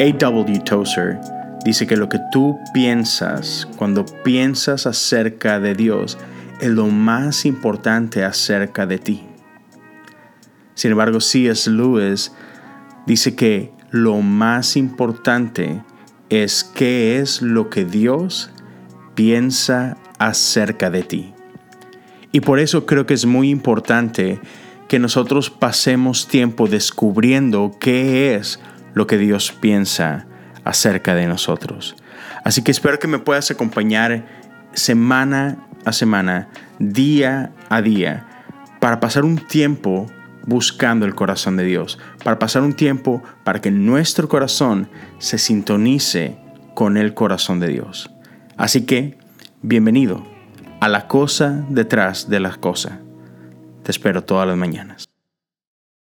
A.W. Tozer dice que lo que tú piensas cuando piensas acerca de Dios es lo más importante acerca de ti. Sin embargo, C.S. Lewis dice que lo más importante es qué es lo que Dios piensa acerca de ti. Y por eso creo que es muy importante que nosotros pasemos tiempo descubriendo qué es lo que Dios piensa acerca de nosotros. Así que espero que me puedas acompañar semana a semana, día a día, para pasar un tiempo buscando el corazón de Dios, para pasar un tiempo para que nuestro corazón se sintonice con el corazón de Dios. Así que, bienvenido a la cosa detrás de la cosa. Te espero todas las mañanas.